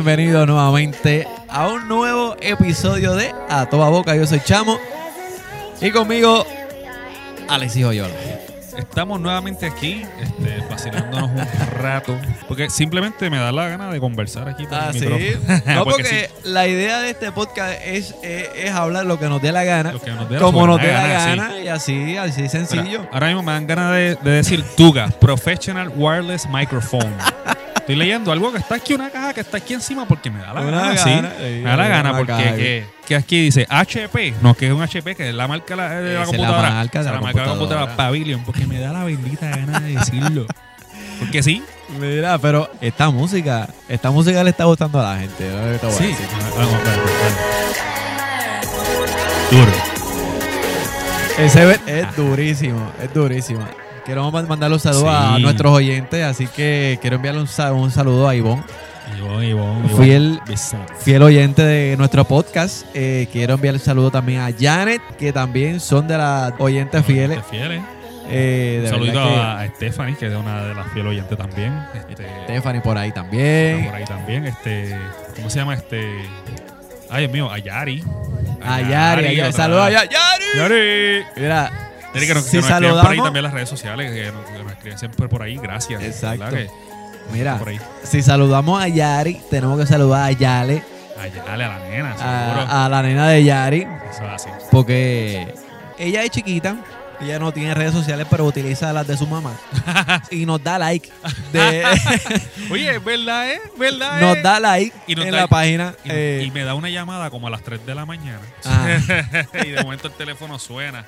Bienvenido nuevamente a un nuevo episodio de A Toda Boca. Yo soy Chamo. Y conmigo, Alexis Joyola. Estamos nuevamente aquí, este, vacilándonos un rato, porque simplemente me da la gana de conversar aquí por Ah, el sí. micrófono. No, Porque porque la idea de este podcast es, es, es hablar lo que nos dé la gana, Lo que nos dé la como nos dé la gana, gana, y así, así sencillo. ahora mismo me dan ganas de, de decir Tuga, Professional Wireless Microphone. Estoy leyendo algo que está aquí, una caja que está aquí encima porque me da la Una gana, sí. gana, sí, Me da la gana porque caja. que, que aquí dice HP, no, que es un HP, que es la marca la- de la es la computadora. marca de Esa la marca de la computadora. Pavilion, porque me da la bendita gana de decirlo. Porque sí, Mira, pero esta música, esta música le está gustando a la gente. ¿no? Sí. decir. Vamos, dale, dale. Duro. Ese es durísimo, es durísimo. Quiero mandarle un saludo a Sí. nuestros oyentes, así que quiero enviarle un, sa- un saludo a Ivonne, Ivonne, Ivonne, Fui Ivonne. el- Vicente. fiel oyente de nuestro podcast. Eh, quiero enviarle un saludo también a Janet, que también son de las oyentes fieles. Fieles. Eh, Un verdad a Stephanie, que es una de las fiel oyentes también. Este, Stephanie por ahí también. por ahí también. Este, ¿Cómo se llama este? Ay, Dios mío, a Yari. A Yari, a Yari. otra- Saludos a Yari. Yari. Mira, Tiene que nos, si que nos escriben por ahí saludamos, también las redes sociales, que nos, que nos escriben siempre por ahí. Gracias. Exacto. mira, si saludamos a Yari, tenemos que saludar a Yale, A Yale, a la nena, seguro. a, a la nena de Yari. Eso es así. Porque ella es chiquita, ella no tiene redes sociales, pero utiliza las de su mamá. y nos da like. de- Oye, ¿verdad, eh? ¿Verdad, nos eh? da like Y nos en da- la página. Y, eh, y me da una llamada como a las 3 de la mañana. Ah. y de momento el teléfono suena.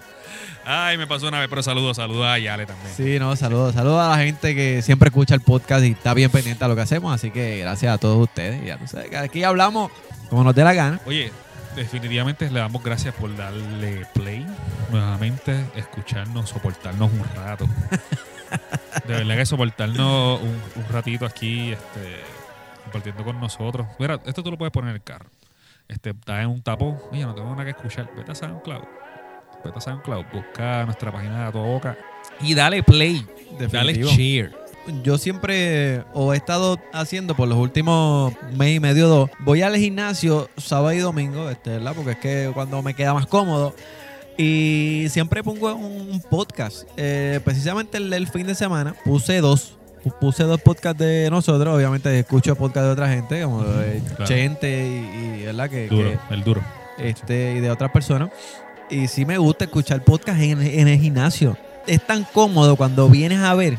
Ay, me pasó una vez, pero saludos, saludos a Yale también. sí, no, saludos. Saludos a la gente que siempre escucha el podcast y está bien pendiente a lo que hacemos. Así que gracias a todos ustedes. Ya no sé, aquí hablamos como nos dé la gana. Oye, definitivamente le damos gracias por darle play nuevamente, escucharnos, soportarnos un rato. De verdad que soportarnos un, un ratito aquí, este, compartiendo con nosotros. Mira, esto tú lo puedes poner en el carro. Este, estás en un tapón, oye, no tengo nada que escuchar. Vete a SoundCloud. Vete a SoundCloud, busca nuestra página de Boca y dale play. Dale Definitivo. Yo siempre, o he estado haciendo por los últimos mes y medio, dos, voy al gimnasio sábado y domingo, este, ¿verdad? Porque es que cuando me queda más cómodo. Y siempre pongo un, podcast. Eh, precisamente el, el fin de semana puse dos. Pu- Puse dos podcasts de nosotros. Obviamente escucho podcasts de otra gente, como de Claro. Chente y, y, ¿verdad? Que, Duro, que, el duro. este, y de otras personas. Y sí me gusta escuchar podcast en, en el gimnasio. Es tan cómodo cuando vienes a ver.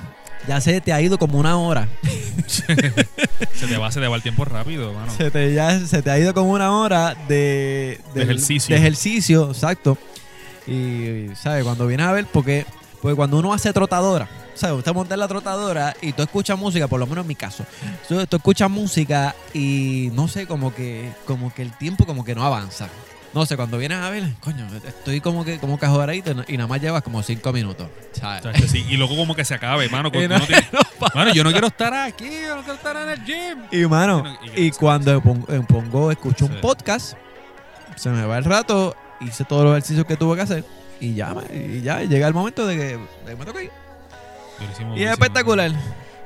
Ya se te ha ido como una hora. Se te va, se te va el tiempo rápido, mano. Se te, ya, se te ha ido como una hora de, De ejercicio. De ejercicio, exacto. Y, ¿sabes? Cuando vienes a ver, porque, porque cuando uno hace trotadora, ¿sabes? Usted monta en la trotadora y tú escuchas música, por lo menos en mi caso. Tú, tú escuchas música y no sé, como que, como que el tiempo como que no avanza. No sé, cuando vienes a ver, coño, estoy como que como cajoradito y nada más llevas como cinco minutos. ¿sabes? Sí, Y luego como que se acabe, mano. No- Mano, yo no quiero estar aquí, yo no quiero estar en el gym. Y mano, Y cuando pongo, pongo- escucho un podcast, se me va el rato, hice todos los ejercicios que tuve que hacer y ya, y ya llega el momento de que, de me toca ir. Y es espectacular.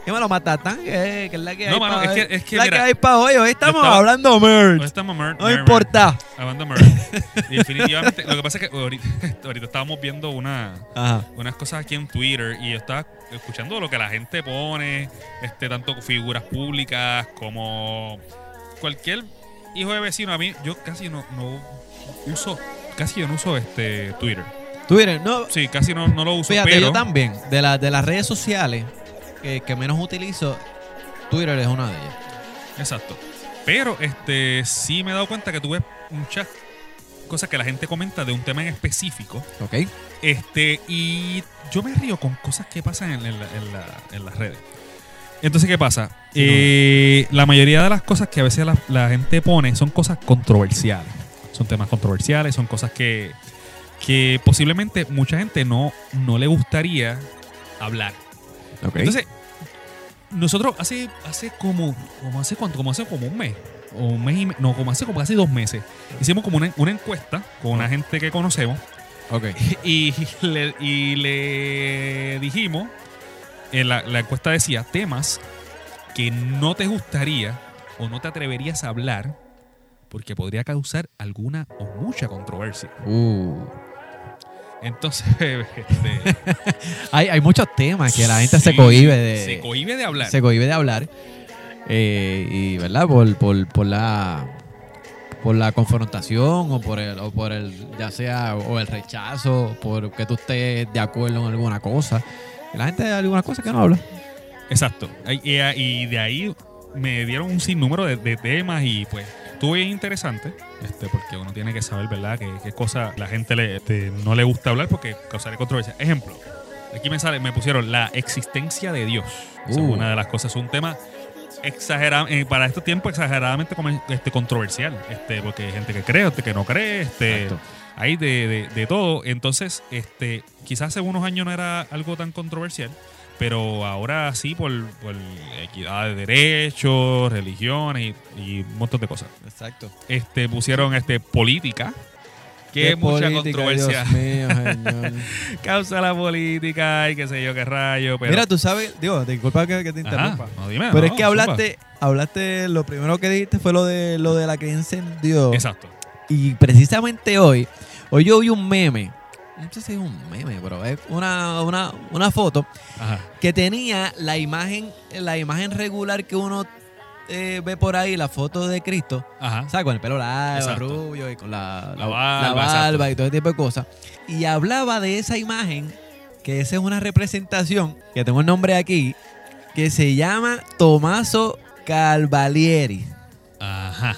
Y me lo matatán, que, que es la que No, mano, es hoy. que- es que la mira, que hay para hoy. Hoy estamos estaba- hablando Hoy merch. estamos mer- No mer- importa. mer- Hablando merch. Definitivamente, lo que pasa es que ahorita, ahorita estábamos viendo una, Ajá. unas cosas aquí en Twitter y yo estaba escuchando lo que la gente pone, este tanto figuras públicas como cualquier hijo de vecino. A mí, yo casi no, no uso, casi yo no uso este Twitter. Twitter, no. Sí, casi no, no lo uso. Fíjate, pero, yo también. De, la, de las redes sociales que, que menos utilizo, Twitter es una de ellas. Exacto. Pero este sí me he dado cuenta que tú ves muchas cosas que la gente comenta de un tema en específico. ¿Ok? Este, y yo me río con cosas que pasan en, en la- en la- en las redes. Entonces, ¿qué pasa? Eh, la mayoría de las cosas que a veces la, la gente pone son cosas controversiales. Son temas controversiales, son cosas que, que posiblemente mucha gente no, no le gustaría hablar. Entonces, nosotros hace, hace como, como hace cuánto, como hace como un mes, o un mes y me- no, como hace como casi dos meses, hicimos como una, una encuesta con una gente que conocemos ok. y le, y le dijimos, en la, la encuesta decía temas que no te gustaría o no te atreverías a hablar porque podría causar alguna o mucha controversia. Uh. Entonces, este, Hay, hay muchos temas que la gente se cohíbe de, se cohíbe de hablar. se cohíbe de hablar. Eh, y, ¿verdad? Por, por, por la por la confrontación o por el, o por el, ya sea, o el rechazo, por que tú estés de acuerdo en alguna cosa. La gente hay algunas cosas que no habla. Exacto. Y de ahí me dieron un sinnúmero de, de temas y pues estuvo bien interesante, este, porque uno tiene que saber, ¿verdad?, qué, qué cosa la gente le, este, no le gusta hablar porque causaría controversia. Ejemplo, aquí me sale, me pusieron la existencia de Dios. Esa es Uh. una de las cosas, es un tema exagerado, para estos tiempos exageradamente este, controversial, este, porque hay gente que cree, gente que no cree, este, Exacto. hay de, de- de todo. Entonces, este, quizás hace unos años no era algo tan controversial, pero ahora sí por, por equidad de derechos, religiones y, y un montón de cosas. Exacto. Este, pusieron este, política, que mucha controversia Dios mío, señor. causa la política y qué sé yo qué rayo. Pero, Mira, tú sabes, digo, disculpa que, que te Ajá, interrumpa. no, dime, Pero no, es que hablaste, hablaste, lo primero que dijiste fue lo de lo de la creencia en Dios. Exacto. Y precisamente hoy, hoy yo vi un meme. No sé si es un meme, pero es una, una, una foto Ajá. que tenía la imagen, la imagen regular que uno eh, ve por ahí, la foto de Cristo, Ajá. ¿sabes? Con el pelo largo, rubio y con la, La la- barba, la barba exacto. y todo ese tipo de cosas. Y hablaba de esa imagen, que esa es una representación, que tengo el nombre aquí, que se llama Tomaso Calvalieri. Ajá.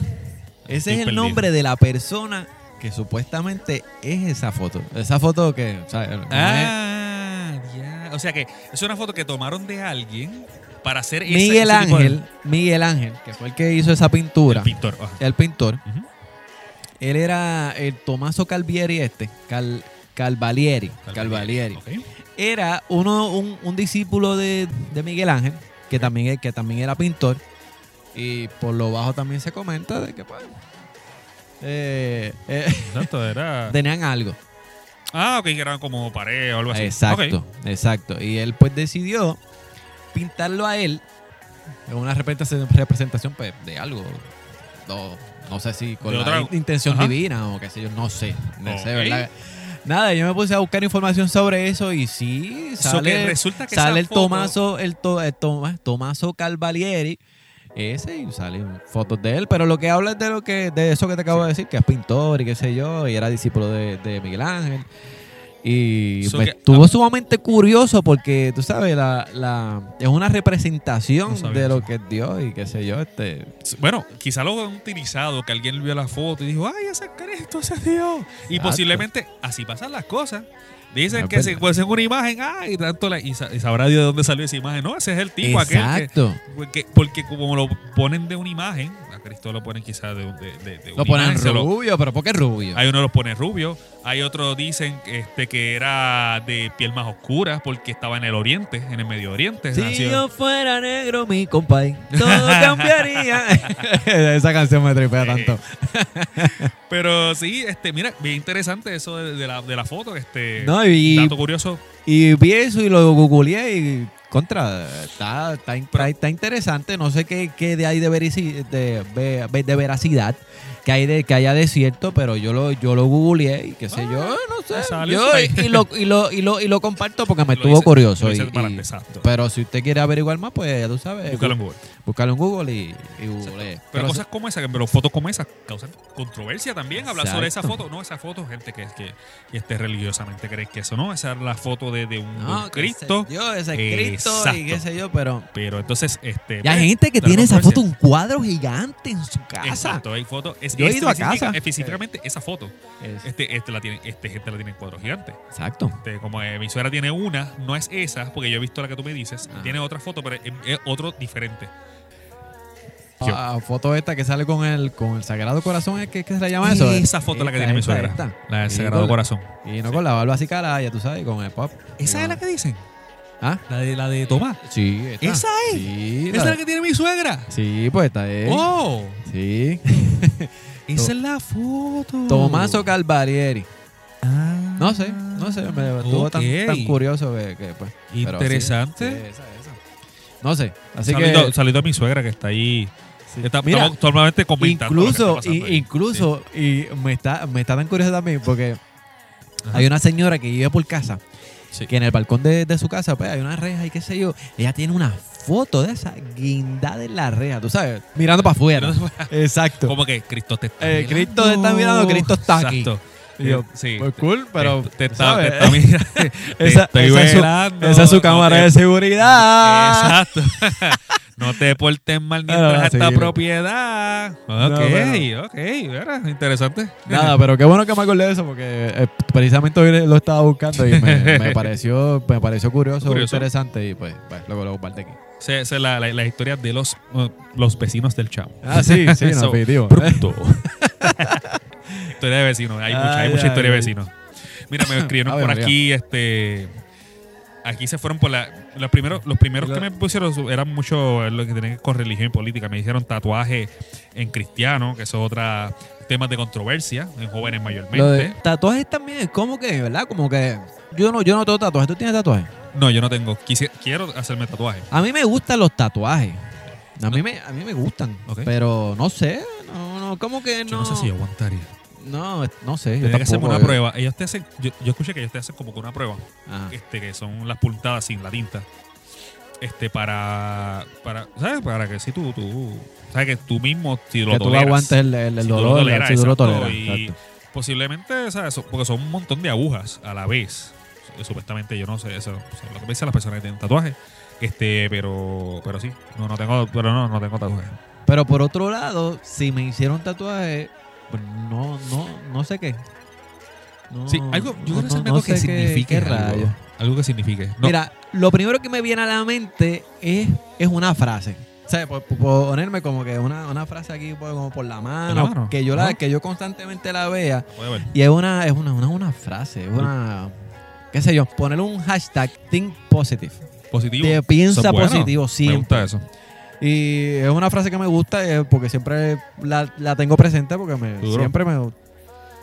Ese Estoy es el perdido. nombre de la persona que supuestamente es esa foto. Esa foto que, o sea, no es- Ah, ya. O sea que es una foto que tomaron de alguien para hacer Miguel ese tipo de- Ángel, Miguel Ángel, que fue el que hizo esa pintura, El pintor. ajá. el pintor, él era el Tomaso Calvieri este, Cal, Calvalieri, Calvalieri. Era uno, un, un discípulo de, de Miguel Ángel, que también, que también era pintor, y por lo bajo también se comenta de que pues, eh, eh, Exacto, era. tenían algo. Ah, ok, que eran como pared o algo así. Exacto, exacto. Y él pues decidió pintarlo a él en una representación, representación pues, de algo. No, no sé si con la intención Ajá. divina o qué sé yo, no sé. No sé. ¿verdad? Nada, yo me puse a buscar información sobre eso y sí, So sale, que resulta que sale el foto- Tomaso, el, to- el Toma- Tomaso Calvalieri, ese y salen fotos de él, pero lo que habla es de lo que, de eso que te acabo de decir, que es pintor y qué sé yo, y era discípulo de, de Miguel Ángel. Y So que- estuvo ah. sumamente curioso porque, tú sabes, la, la, es una representación No de lo que es Dios y qué sé yo. Este, Bueno, quizá lo han utilizado, que alguien vio la foto y dijo, ay, ese Cristo, ese es Dios. Y posiblemente así pasan las cosas. Dicen que se verdad. puede ser una imagen, ay, tanto la- y, sa- y sabrá Dios de dónde salió esa imagen. No, ese es el tipo aquel que, exacto. porque, porque como lo ponen de una imagen, a Cristo lo ponen quizás de, de, de- de Lo una ponen imagen, lo- rubio, pero ¿por qué rubio? Hay uno los pone rubio, hay otros dicen este, que era de piel más oscura porque estaba en el oriente, en el Medio Oriente. Si nació- yo fuera negro, mi compay, todo cambiaría. Esa canción me tripea tanto. Pero sí, este, mira, bien interesante eso de, de la, de la foto. Este, No, y, dato curioso. y vi eso y lo googleé y contra, está, está, está- está interesante. No sé qué, qué de ahí de, verici- de, de- de veracidad que hay de que haya de cierto, pero yo lo yo lo googleé y qué sé yo, no sé. Yo, y, lo, y, lo, y, lo, y lo comparto porque me estuvo hice- curioso. y- y- pero si usted quiere averiguar más, pues ya tú sabes. Búscalo en Google. Búscalo en Google y, y googlee. Pero, cosas como esa, pero fotos como esas causan controversia también. Hablar sobre esa foto. No, esa foto, gente que, que, que este, religiosamente cree que eso no. Esa es la foto de, de un, de Cristo. Yo, ese es Cristo y Exacto. qué sé yo, pero. Pero entonces, este. Y hay gente que tiene esa foto, un cuadro gigante en su casa. Exacto, hay fotos. Es, Yo he ido a casa. Específicamente esa foto. Es- Este, este la tiene, este gente la tiene en cuadro gigante. exacto. Este, como eh, mi suegra tiene una, no es esa, porque yo he visto la que tú me dices. Ah. Tiene otra foto, pero es, es otro diferente. Ah, foto esta que sale con el con el Sagrado Corazón, ¿es que, que se le llama eso? Esa foto es la que Esta, tiene mi suegra. esta. La del Sagrado con- Corazón. Y no con la barba así cara, ya tú sabes, con el pop. ¿Esa es la que dicen? ¿Ah? La de, la de Tomás. Sí, esta. ¿Esa es? Sí, ¿Esa la- es la que tiene mi suegra? sí, pues esta es. ¡Oh! Sí. Esa es la foto. Tomaso Calvarieri. Ah. No sé, no sé, me estuvo tan, tan curioso que, que, pues. sí, Interesante. sí, esa, esa. No sé, así Saludo, que. saludo a mi suegra que está ahí Sí. Está- Mira, totalmente comentando. Incluso, y- incluso, y me está, me está tan curioso también porque Ajá. hay una señora que vive por casa, Sí. que en el balcón de, de su casa, pues hay una reja y qué sé yo. Ella tiene una foto de esa guindada en la reja, tú sabes, mirando para afuera. Exacto. Como que Cristo te está Eh, mirando. Cristo te está mirando, Cristo está aquí. Exacto. Y yo, Eh, sí. Pues cool, pero te, te está, ¿sabes? te está mirando. Te Esa- estoy esa es su- velando. esa es su No cámara de seguridad. Exacto. no te portes mal ni Ah, esta sí, no. propiedad. Ok, pero- ok. Mira, interesante. Nada, pero qué bueno que me acordé de eso porque eh, precisamente hoy lo estaba buscando y me, me pareció me pareció curioso, Curioso. interesante y pues, pues luego lo compartí aquí. Esa es la, la, la historia de los, uh, los vecinos del chavo. Ah, sí, sí, no. Pronto. historia de vecinos. Hay mucha, hay Ay, mucha historia de vecinos. Mira, me escribieron Ave por aquí, este. Aquí se fueron por la. Los primeros, los primeros que me pusieron eran mucho lo que tenían que ver con religión y política. Me dijeron tatuaje en cristiano, que eso es otra temas de controversia en jóvenes mayormente. Lo de tatuajes también, como que, ¿verdad? Como que yo no, yo no tengo tatuajes. ¿Tú tienes tatuajes? No, yo no tengo. Quisi- quiero hacerme tatuaje. A mí me gustan los tatuajes. A mí me, a mí me gustan. Pero no sé. No, no, como que no. Yo no sé si aguantaría. No, no sé. Yo Tendría que tampoco, una yo- prueba. Ellos te hacen, yo, yo escuché que ellos te hacen como que una prueba. Ajá. este, que son las puntadas sin la tinta. Este, para, para, ¿sabes? Para que si tú, tú, ¿sabes? Que tú mismo, si lo Que tú toleras, aguantes el, el, el Si tú lo dolor, toleras, si tú lo toleras. y- posiblemente, ¿sabes? Porque son un montón de agujas a la vez. Supuestamente, yo no sé, eso, sea, lo que las personas que tienen tatuajes. Este, pero, pero sí, no, no tengo, pero no, no tengo tatuajes. Pero por otro lado, si me hicieron tatuaje, pues no, no, no sé qué. No, Sí, algo, yo no- no algo que qué- signifique qué algo. que signifique. Mira, lo primero que me viene a la mente es, es una frase. O sea, por, por ponerme como que una, una frase aquí por, como por la mano, mano? que yo la, que yo constantemente la vea. Y es una, es una, una, una frase, es una, qué sé yo, ponerle un hashtag think positive. Positivo. Te piensa bueno. positivo Me siempre. gusta eso. Y es una frase que me gusta eh, porque siempre la, la tengo presente porque me, Duro. siempre me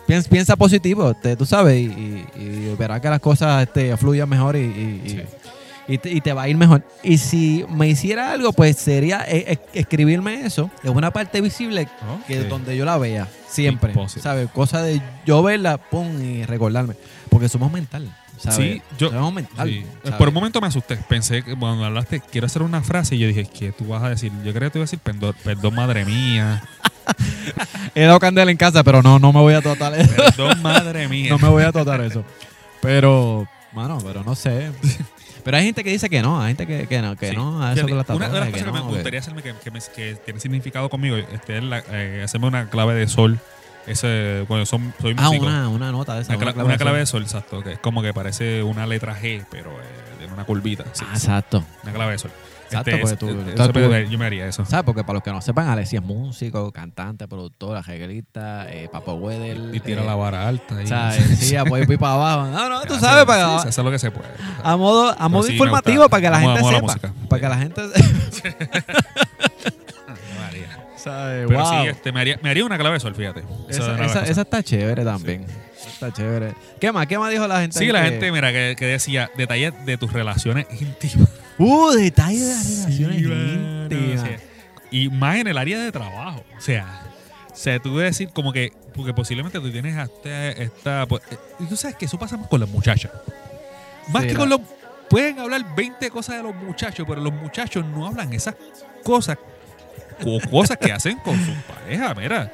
piensa, piensa positivo, te- tú sabes, y, y- y verás que las cosas este, fluyan mejor y, Sí. te, y te va a ir mejor. Y si me hiciera algo, pues sería eh, escribirme eso en una parte visible que donde yo la vea, siempre. ¿Sabes? Cosa de yo verla, pum, y recordarme. Porque somos mental. ¿Sabes? Sí, yo- Somos mental. Sí. ¿sabes? Por un momento me asusté. Pensé que cuando hablaste, quiero hacer una frase y yo dije, ¿qué tú vas a decir? Yo creo que te iba a decir, perdón, perdón madre mía. He dado candela en casa, pero no, no me voy a tratar eso. Perdón madre mía. no me voy a tratar eso. Pero, mano, pero no sé. Pero hay gente que dice que no, hay gente que, que no, que Sí. no, a eso las una de las cosas que, que me no, gustaría hacerme que, que, me- que tiene significado conmigo este, es la- eh, hacerme una clave de sol. Ese, cuando son, soy Ah, músico. una, una nota de esa. Una, cla- una clave de sol, exacto. Que es como que parece una letra G, pero eh, tiene una curvita. Sí, Ah, exacto. Una clave de sol. Exacto, Este, porque es- tú- eh, tú- eso tú- me- yo me haría eso. ¿Sabes? Porque para los que no sepan, Alexia es músico, cantante, productor, arreglista, eh, Papo Wedel. Y tira eh, la vara alta. Y, ¿Sabes? Sí, apoyo y para abajo. No, no, tú Hace- sabes, sí, para, se hace lo que se puede. a modo, a modo sí, informativo para que la gente sepa. Para que la gente. ¿Sabe? Pero wow. sí, este, me, haría, me haría una clave de sol, fíjate. Esa, está chévere también. Está chévere. ¿Qué más? ¿Qué más dijo la gente? Sí, la que- gente, mira, que, que decía detalles de tus relaciones íntimas. Uh, detalles de las relaciones Sí, íntimas. y más en el área de trabajo. O sea, o sea, tú debes decir como que, porque posiblemente tú tienes hasta esta. pues, eh, y tú sabes que eso pasa más con las muchachas. Más Sí, que la- con los. Pueden hablar 20 cosas de los muchachos, pero los muchachos no hablan esas cosas cosas que hacen con sus parejas. Mira,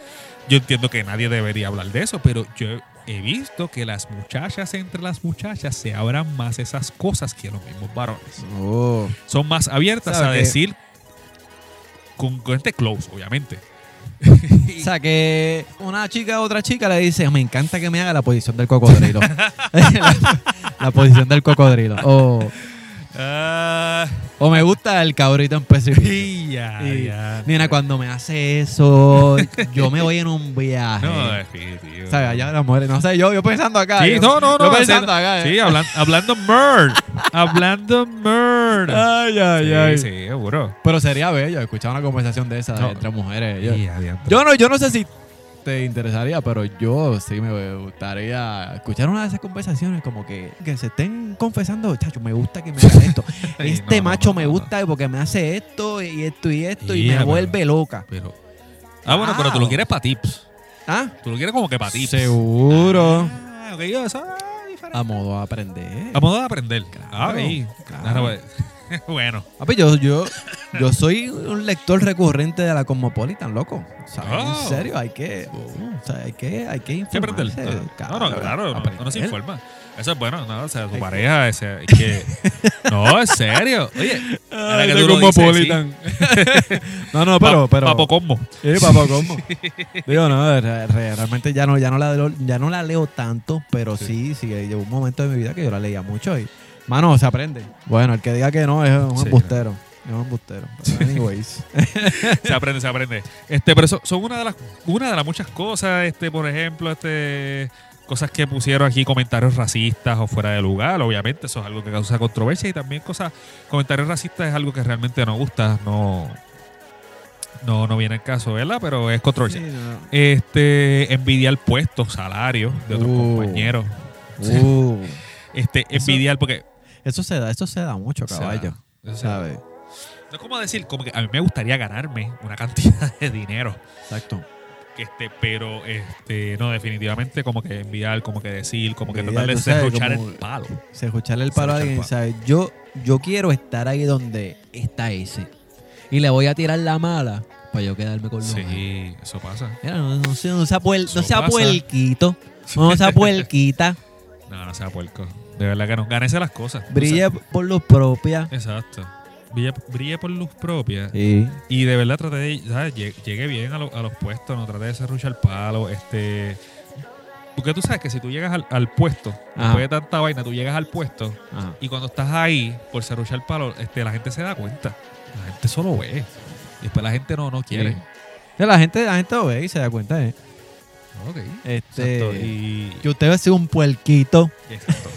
yo entiendo que nadie debería hablar de eso, pero yo he visto que las muchachas entre las muchachas se abran más esas cosas que los mismos varones Oh. son más abiertas ¿Sabe a decir con, con gente close, obviamente. O sea, que una chica a otra chica le dice, me encanta que me haga la posición del cocodrilo. la, la posición del cocodrilo. O, Ah, o me gusta el cabrito en específico. y ya, Y, ya. Nena, cuando me hace eso, yo me voy en un viaje. No, definitivo. ¿Sabes? Allá las mujeres, no sé, yo, yo pensando acá. Sí, yo- no, no, no. Yo pensando haciendo- acá. Sí, hablan- hablando murd. hablando murd. Ay, ay, sí, ay. sí, seguro. Pero sería bello escuchar una conversación de esa No. entre mujeres. Yo no, yo no sé si te interesaría, pero yo sí me gustaría escuchar una de esas conversaciones como que, que se estén confesando, chacho, me gusta que me haga esto. Este no, macho no, me gusta porque me hace esto y esto y esto y me pero- vuelve loca. Pero. Ah, bueno, pero tú lo quieres para tips. ¿Ah? Tú lo quieres como que para tips. Seguro. Ah, yo, eso. A modo de aprender. A modo de aprender. ah, Claro, ok. claro. Bueno. Papi, yo, yo, yo soy un lector recurrente de la Cosmopolitan, loco. ¿Sabes? Oh. En serio, hay que, o sea, hay que, hay que informarse. No, no, claro, no, aprender. uno se informa. Eso es bueno, no, o sea, tu Hay que- pareja, ese, que... No, en serio. Oye, ahora que de tú lo dices, Cosmopolitan. no, no, pero, pero. Papo Combo. Sí, papo combo. Digo, no, re- re- realmente ya no, ya no la leo, ya no la leo tanto, pero sí, sí, llegó un momento de mi vida que yo la leía mucho y, mano, se aprende. Bueno, el que diga que no es un Sí, embustero. Es un embustero. Anyways. Se aprende, se aprende. Este, pero eso, son una de las una de las muchas cosas, este, por ejemplo, este cosas que pusieron aquí comentarios racistas o fuera de lugar, obviamente eso es algo que causa controversia y también cosas comentarios racistas es algo que realmente no gusta, no no no viene el caso, ¿verdad? Pero es controversia. Sí, no. Este envidiar puestos, salarios de otros Uh. compañeros. Uh, Este envidiar porque eso se da, eso se da mucho, caballo. o sea, ¿Sabes? no es como decir, como que a mí me gustaría ganarme una cantidad de dinero. Exacto. Este, pero este, no, definitivamente como que enviar, como que decir, como que tratar de como- el palo. Se escucharle el palo a Se alguien, ¿sabes? Yo, yo quiero estar ahí donde está ese. Y le voy a tirar la mala para yo quedarme con lo malo. Sí, eso pasa. Mira, no, no sea, no sea, puer- no sea puerquito. No sea puerquita. No, no sea puerco. De verdad que no. Gánese las cosas. Brille por luz propia. Exacto. Brille, brille por luz propia. Sí. Y de verdad trate de, ¿sabes? Lle- Llegue bien a, lo- a los puestos, no trate de serruchar palo. Este. Porque tú sabes que si tú llegas al, al puesto, Ajá. después de tanta vaina, tú llegas al puesto Ajá. y cuando estás ahí por serruchar palo, este, la gente se da cuenta. La gente solo ve. Y después la gente no, no quiere. Sí, La gente, la gente lo ve y se da cuenta, ¿eh? Ok. Este, Exacto. Y. Que usted va a ser un puerquito. Exacto.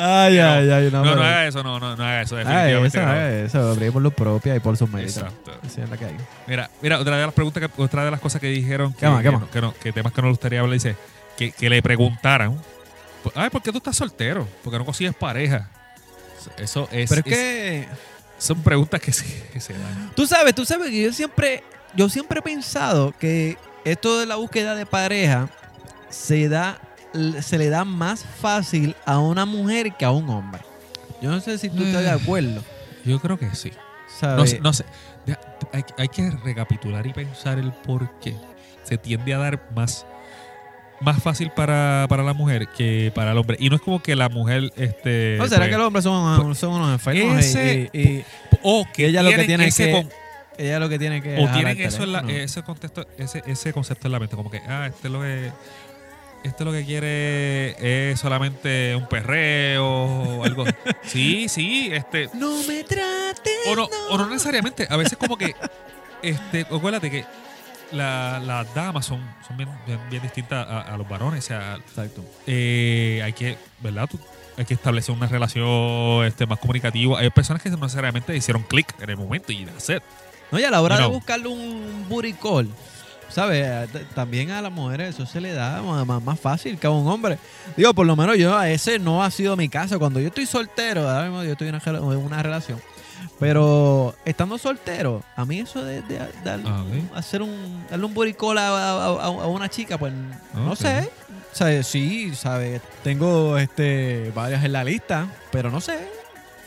Ay, No, ay, ay. No, No, no, haga eso, no, no, no haga eso. Haga Definitivamente eso, no. haga eso. Por luz propia y por sus méritos. Exacto. Esa es la que hay. Mira, mira, otra de las preguntas, que, otra de las cosas que dijeron que, ¿Qué más, qué que más? no- que, no- que temas que no le gustaría hablar, dice que, que le preguntaran, ay, ¿por qué tú estás soltero? ¿Por qué no consigues pareja? Eso es, Pero es es- que... son preguntas que se, que se dan. Tú sabes, tú sabes que yo siempre, yo siempre he pensado que esto de la búsqueda de pareja se da, se le da más fácil a una mujer que a un hombre. Yo no sé si tú estás de acuerdo. Yo creo que sí. No no sé. Hay, hay que recapitular y pensar el por qué se tiende a dar más, más fácil para, para la mujer que para el hombre. Y no es como que la mujer, este. ¿No será pues, que los hombres son, son unos enfermos? y- ese- y, y o que ella lo que tiene que- con- ella lo que tiene que o tienen eso en la- ese contexto ese, ese concepto en la mente como que ah este es lo que este lo que quiere es solamente un perreo o algo sí sí este No me trates. o no o no necesariamente a veces como que este acuérdate que la- las damas son, son bien, bien- bien distintas a, a los varones o sea Exacto. eh, hay que verdad Tú- hay que establecer una relación este, más comunicativa hay personas que no necesariamente hicieron clic en el momento y de hacer No, y a la hora You de know. buscarle un booty call, ¿sabes? También a las mujeres eso se le da ma- más, fácil que a un hombre. Digo, por lo menos yo, a ese no ha sido mi caso. Cuando yo estoy soltero, ahora mismo yo estoy en una, una relación. Pero estando soltero, a mí eso de, de dar- Ah, hacer un, darle un call a, a- a- a una chica, pues no Ok. sé. O sea, sí, ¿sabes? Tengo este, varias en la lista, pero no sé.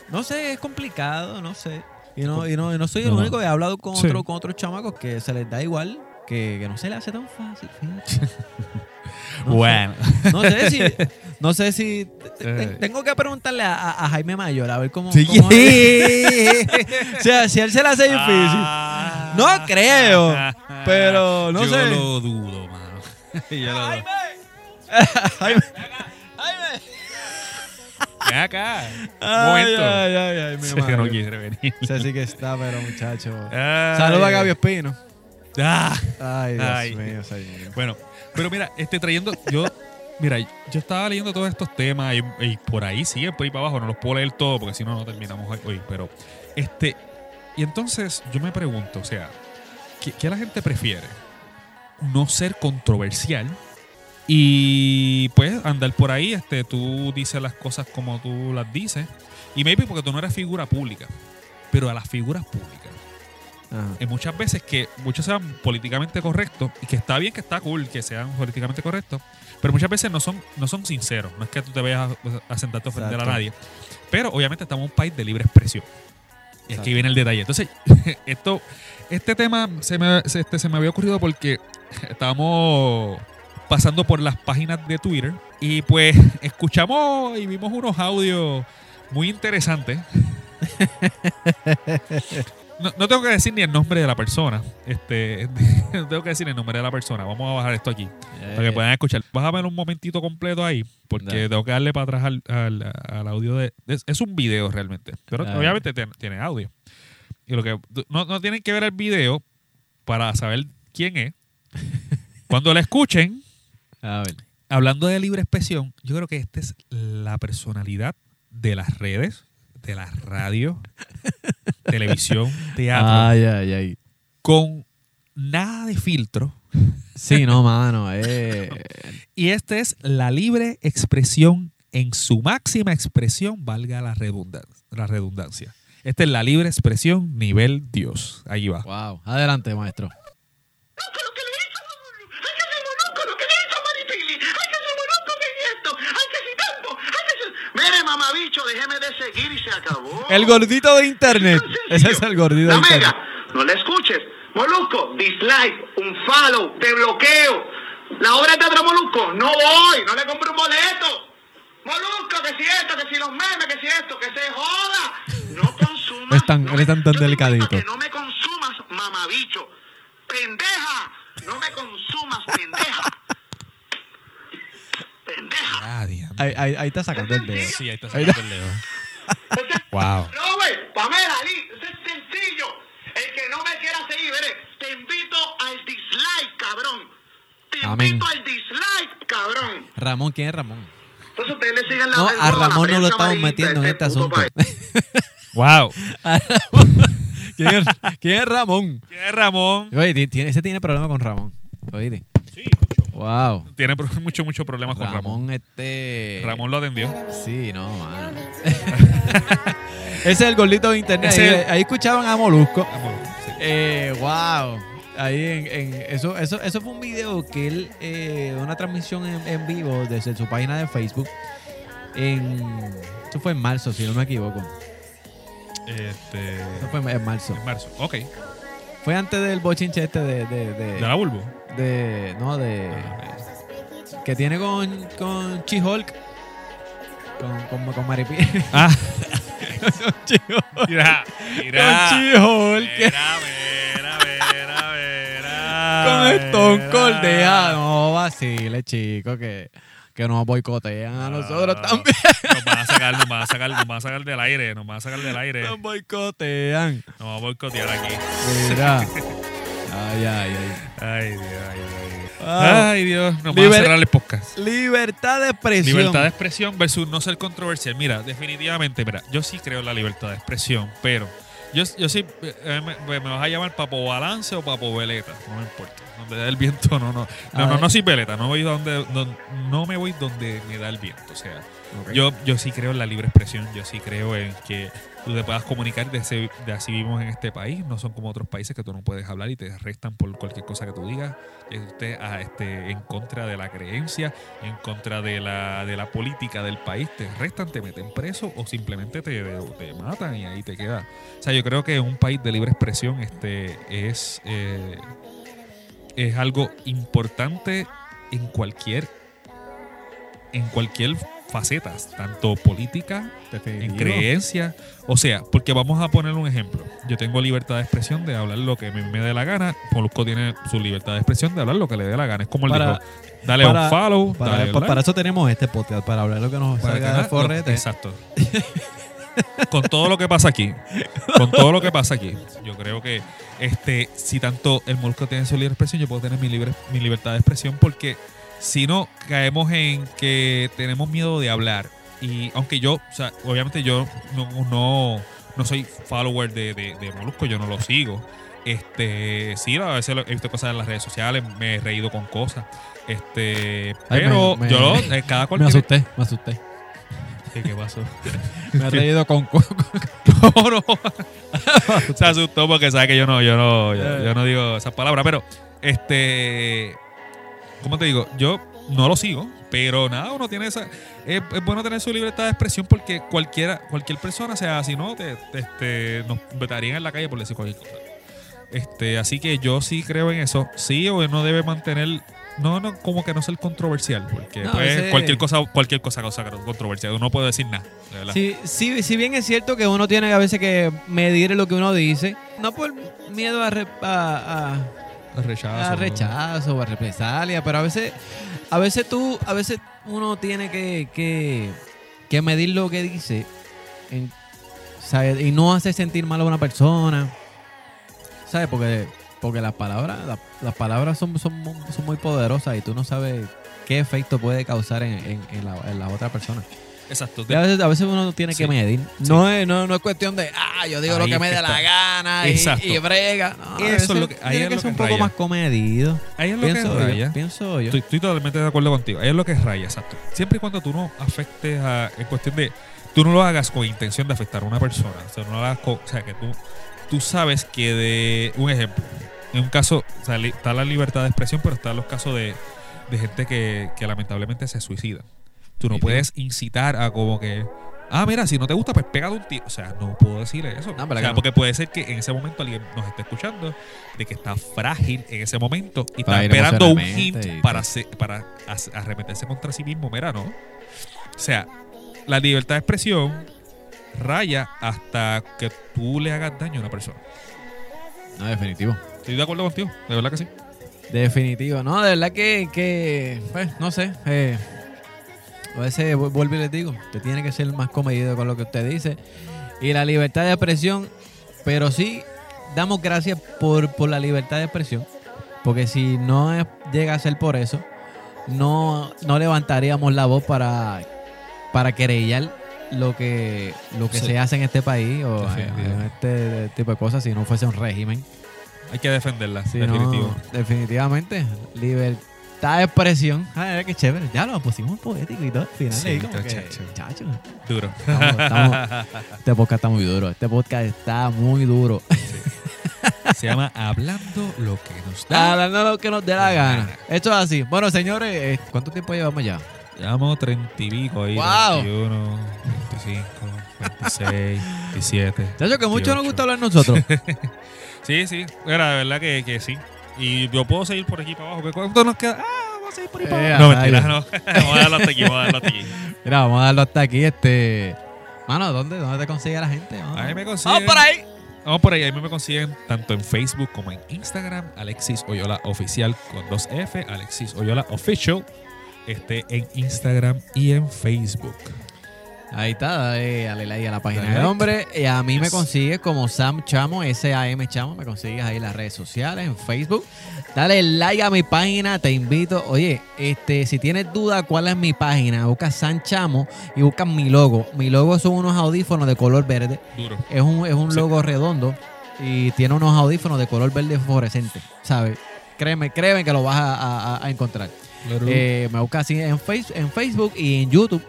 No sé, es complicado, no sé. Y no, y no, y no soy el No. único. He hablado con, Sí. otro, con otros chamacos que se les da igual, que, que no se les hace tan fácil. sé. bueno No sé si. No sé si. Eh. Tengo que preguntarle a, a- a Jaime Mayor a ver cómo. Sí. cómo o sea, si él se le hace difícil. Ah. No creo, pero no Yo sé. lo dudo, mano. Yo lo dudo. Jaime. Jaime. Ven acá. Ay, momento. ay, ay, ay, mi madre. no quiere venir. Ese sí que está, pero muchacho. Ay. Saluda a Gaby Espino. Ah. Ay, Dios Ay. mío, señor. Bueno, pero mira, este trayendo, yo, mira, yo estaba leyendo todos estos temas y, y por ahí siguen por ahí para abajo, no los puedo leer todo porque si no, no terminamos hoy, hoy, pero este, y entonces yo me pregunto, o sea, ¿qué, qué la gente prefiere? no ser controversial y pues andar por ahí, este, tú dices las cosas como tú las dices y maybe porque tú no eres figura pública, pero a las figuras públicas. Ajá. eh, muchas veces que muchos sean políticamente correctos y que está bien que está cool que sean políticamente correctos, pero muchas veces no son, no son sinceros. No es que tú te vayas a, a sentarte a ofender Exacto. a nadie. Pero obviamente estamos en un país de libre expresión. Y Exacto. aquí viene el detalle. Entonces, esto, este tema se me, se, este, se me había ocurrido porque estábamos pasando por las páginas de Twitter y pues escuchamos y vimos unos audios muy interesantes. No, no tengo que decir ni el nombre de la persona. Este, no tengo que decir el nombre de la persona. Vamos a bajar esto aquí para que Eh, puedan escuchar. Vas a ver un momentito completo ahí, porque Dale. tengo que darle para atrás al, al- al audio de. Es, es un video realmente, pero Dale. obviamente tiene, tiene audio. Y lo que no, no tienen que ver el video para saber quién es. Cuando la escuchen, A ver. hablando de libre expresión, yo creo que esta es la personalidad de las redes, de la radio, televisión, teatro, Ay, ay, ay. con nada de filtro. Sí, no, mano. Eh, Y esta es la libre expresión en su máxima expresión, valga la redundancia. La redundancia. Esta es la libre expresión nivel Dios. Ahí va. wow. Adelante, maestro. que lo que le hizo, ay que se monoco, lo que le hizo a Maripili, ay que se monoco que es esto, ay que si tanto, ay que se... Mire mamabicho, déjeme de seguir y se acabó. El gordito de internet. Ese es el gordito de La internet. mega, no le escuches. Molusco, dislike, un follow, te bloqueo. La obra de teatro Molusco, no voy, no le compro un boleto. Molusco, que si esto, que si los memes, que si esto, que se joda. No consumas. Es tan- no tan- tan delicadito. Que no me consumas, mamabicho. Pendeja, no me consumas, pendeja. Pendeja. Ah. Ahí, ahí, ahí está sacando el dedo. Sí, ahí está Ahí sacando el dedo. Wow. Robert, Pamela, Ali, eso es sencillo. El que no me quiera seguir, veré, te invito al dislike, cabrón. Te Amén. invito al dislike, cabrón. Ramón, ¿quién es Ramón? Entonces ustedes le siguen la No, a Ramón no lo estamos metiendo en este asunto. Wow. ¿Quién es, quién es Ramón? ¿Quién es Ramón? Oye, ese tiene problema con Ramón. Oíste. Wow. Tiene mucho, mucho problemas con Ramón. Ramón, este. Ramón lo atendió. Sí, no, mano. Ese es el gordito de internet. Ese Ahí, es el- ahí escuchaban a Molusco. Sí. Eh, wow. Ahí en, en- eso, eso, eso fue un video que él, eh, una transmisión en, en vivo desde su página de Facebook. En, eso fue en marzo, si no me equivoco. Este. Eso fue en marzo. En marzo. Ok. Fue antes del bochinche este de, de, de, ¿De la Bulbo? de- no, de, que tiene con, con She-Hulk. Con, con, con Maripi. Ah, con She-Hulk. mira. Mira. Con She-Hulk. Mira, mira, mira, mira. Con Stone Cold. no vacile, chico, que, que nos boicotean a nosotros Ah, también. Nos van a sacar, nos van a sacar, nos van a sacar del aire, nos van a sacar del aire. Nos boicotean. Nos vamos a boicotear aquí. Mira. Ay, ay, ay. Ay, Dios, ay, Dios. Wow. Ay, Dios. Nos van a cerrar el podcast. Libertad de expresión. Libertad de expresión versus no ser controversial. Mira, definitivamente, mira, yo sí creo en la libertad de expresión, pero yo, yo sí, eh, me, me vas a llamar papo balance o papo veleta, no me importa. Donde da el viento, no, no. No, no, ver. no soy veleta, no voy donde, don- no me voy donde me da el viento. O sea, yo, yo sí creo en la libre expresión, yo sí creo en que tú te puedas comunicar de, ese- de así vivimos en este país, no son como otros países que tú no puedes hablar y te arrestan por cualquier cosa que tú digas, usted ah, este, en contra de la creencia, en contra de la, de la política del país, te arrestan, te meten preso o simplemente te, te matan y ahí te queda. O sea, yo creo que un país de libre expresión este, es, eh, es algo importante en cualquier en cualquier faceta, tanto política, en creencia. O sea, porque vamos a poner un ejemplo. Yo tengo libertad de expresión de hablar lo que me, me dé la gana. Molusco tiene su libertad de expresión de hablar lo que le dé la gana. Es como Para- dijo, dale para- un follow, Para, dale para eso tenemos este podcast, para hablar lo que nos salga forrete. Exacto. con todo lo que pasa aquí, con todo lo que pasa aquí, yo creo que este, si tanto el Molusco tiene su libre expresión, yo puedo tener mi, libre, mi libertad de expresión porque si no caemos en que tenemos miedo de hablar y aunque yo, o sea, obviamente yo no, no, no soy follower de, de, de Molusco, yo no lo sigo. Este, sí, a veces he visto cosas en las redes sociales, me he reído con cosas. Este, Ay, pero me- me- yo, eh, cada cual Me tiene- asusté, me asusté. ¿Qué, qué pasó? Me he reído con... con- No, no. Se asustó porque sabe que yo no, yo no, yo, yo no digo esas palabras. Pero, este, ¿cómo te digo? Yo no lo sigo, pero nada, uno tiene esa. Es, es bueno tener su libertad de expresión porque cualquiera, cualquier persona, sea así, ¿no? Te, te- este, nos vetarían en la calle por decir cualquier cosa. Este, así que yo sí creo en eso. Sí, o uno debe mantener. No, no, como que no ser controversial, porque No, pues, ese- cualquier cosa, cualquier cosa causa controversia. Uno no puede decir nada. Sí, sí, si bien es cierto que uno tiene a veces que medir lo que uno dice, no por miedo a, re- a- a- Rechazo. a rechazo o a represalia, pero a veces, a veces tú, a veces uno tiene que, que, que medir lo que dice en- ¿sabes? y no hace sentir mal a una persona, ¿sabes? Porque, porque las palabras, la- las palabras son, son, son muy poderosas y tú no sabes qué efecto puede causar en, en, en la, en la otra persona. Exacto. Y a veces, a veces uno tiene que Sí. medir. No, es, no, no es cuestión de, ah, yo digo lo que es me dé la gana y, Exacto. y brega. No, Eso es lo que- ahí tiene es que ser un poco más comedido. Ahí es lo que raya. yo, pienso yo. Estoy, estoy totalmente de acuerdo contigo. Ahí es lo que raya, exacto. Siempre y cuando tú no afectes a. En cuestión de. Tú no lo hagas con intención de afectar a una persona. O sea, no lo hagas con. O sea, que tú. Tú sabes que de. Un ejemplo. En un caso. o sea, li- está la libertad de expresión, pero están los casos de, de gente que, que lamentablemente se suicida. Tú no puedes incitar a como que. Ah, mira, si no te gusta, pues pégate un tiro. O sea, no puedo decir eso. No, o ¿verdad sea, no? porque puede ser que en ese momento alguien nos esté escuchando de que está frágil en ese momento y está esperando un hint y para, para arremeterse contra sí mismo. Mira, ¿no? O sea, la libertad de expresión raya hasta que tú le hagas daño a una persona. No, definitivo. Estoy de acuerdo contigo, de verdad que sí. Definitivo. No, de verdad que, que pues, no sé. eh, a veces vu- vuelvo y les digo, que tiene que ser más comedido con lo que usted dice. Y la libertad de expresión, pero sí damos gracias por, por la libertad de expresión. Porque si no es- llega a ser por eso, no, no levantaríamos la voz para, para querellar lo que, lo que Sí. se hace en este país o en este tipo de cosas si no fuese un régimen. Hay que defenderla, Sí, definitivo. no, definitivamente. Libertad de expresión. Ay, qué chévere. Ya lo pusimos poético y todo. Al final, Sí, que, chacho. chacho, Duro. estamos- estamos- este podcast está muy duro. Este podcast está muy duro. Se llama Hablando lo que nos da. Hablando lo que nos dé la gana. Esto es así. Bueno, señores, eh, ¿cuánto tiempo llevamos ya? Llevamos 30 y pico ahí. Wow. 21, 25, 26, 27. Chacho, que mucho nos 28. gusta hablar nosotros. Sí, sí. Era de verdad que, que sí. Y yo puedo seguir por aquí para abajo. ¿Qué ¿Cuánto nos queda? Ah, vamos a seguir por ahí para Eh, abajo. No, a mentira, rayos. no. vamos a darlo hasta aquí, vamos a darlo hasta aquí. Mira, vamos a darlo hasta aquí. Este. Mano, ¿dónde, dónde te consigue la gente? Vamos, Ahí me consiguen. Vamos por ahí. Vamos por ahí. Ahí me consiguen tanto en Facebook como en Instagram. Alexis Oyola Oficial con dos F. Alexis Oyola Official. Este, en Instagram y en Facebook. Ahí está, dale, dale like a la página Dale de like. hombre. Y a mí me consigues como Sam Chamo, S-A-M Chamo. Me consigues ahí en las redes sociales, en Facebook. Dale like a mi página, te invito. Oye, este, si tienes duda cuál es mi página, busca Sam Chamo y busca mi logo. Mi logo son unos audífonos de color verde. Duro. Es un, es un Sí. logo redondo y tiene unos audífonos de color verde fluorescente. ¿Sabes? Créeme, créeme que lo vas a, a- a encontrar. Eh, me busca así en, face- en Facebook y en YouTube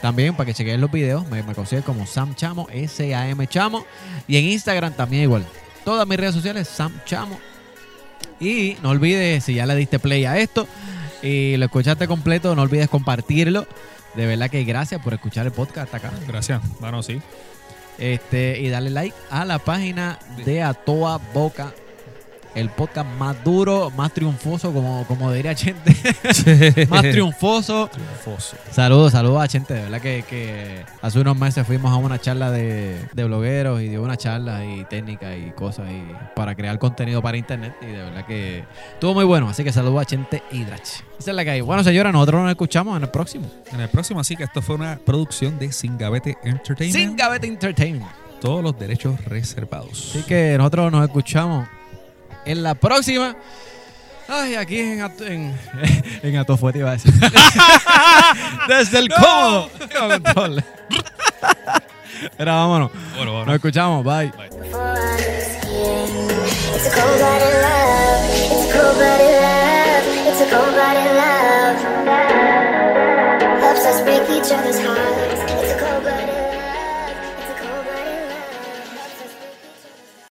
también para que chequen los videos. Me, me consigues como Sam Chamo, S-A-M Chamo. Y en Instagram también igual. Todas mis redes sociales, Sam Chamo. Y no olvides, si ya le diste play a esto y lo escuchaste completo, no olvides compartirlo. De verdad que gracias por escuchar el podcast hasta acá. Gracias. Mano, sí. Este, y darle like a la página de A Toda Boca. El podcast más duro, más triunfoso, como, como diría Chente. más triunfoso. Triunfoso. Saludos, saludos a Chente. De verdad que, que hace unos meses fuimos a una charla de, de blogueros y dio una charla y técnicas y cosas y para crear contenido para internet. Y de verdad que estuvo muy bueno. Así que saludos a Chente y Drach. Esa es la que hay. Bueno, señora, nosotros nos escuchamos en el próximo. En el próximo, así que esto fue una producción de Singavete Entertainment. Sin Gavete Entertainment. Todos los derechos reservados. Así que nosotros nos escuchamos en la próxima. Ay, aquí en, Ato- en, en Atofuete iba a decir. Desde el cómodo. Era, vámonos. Bueno, Nos escuchamos. Bye. Bye.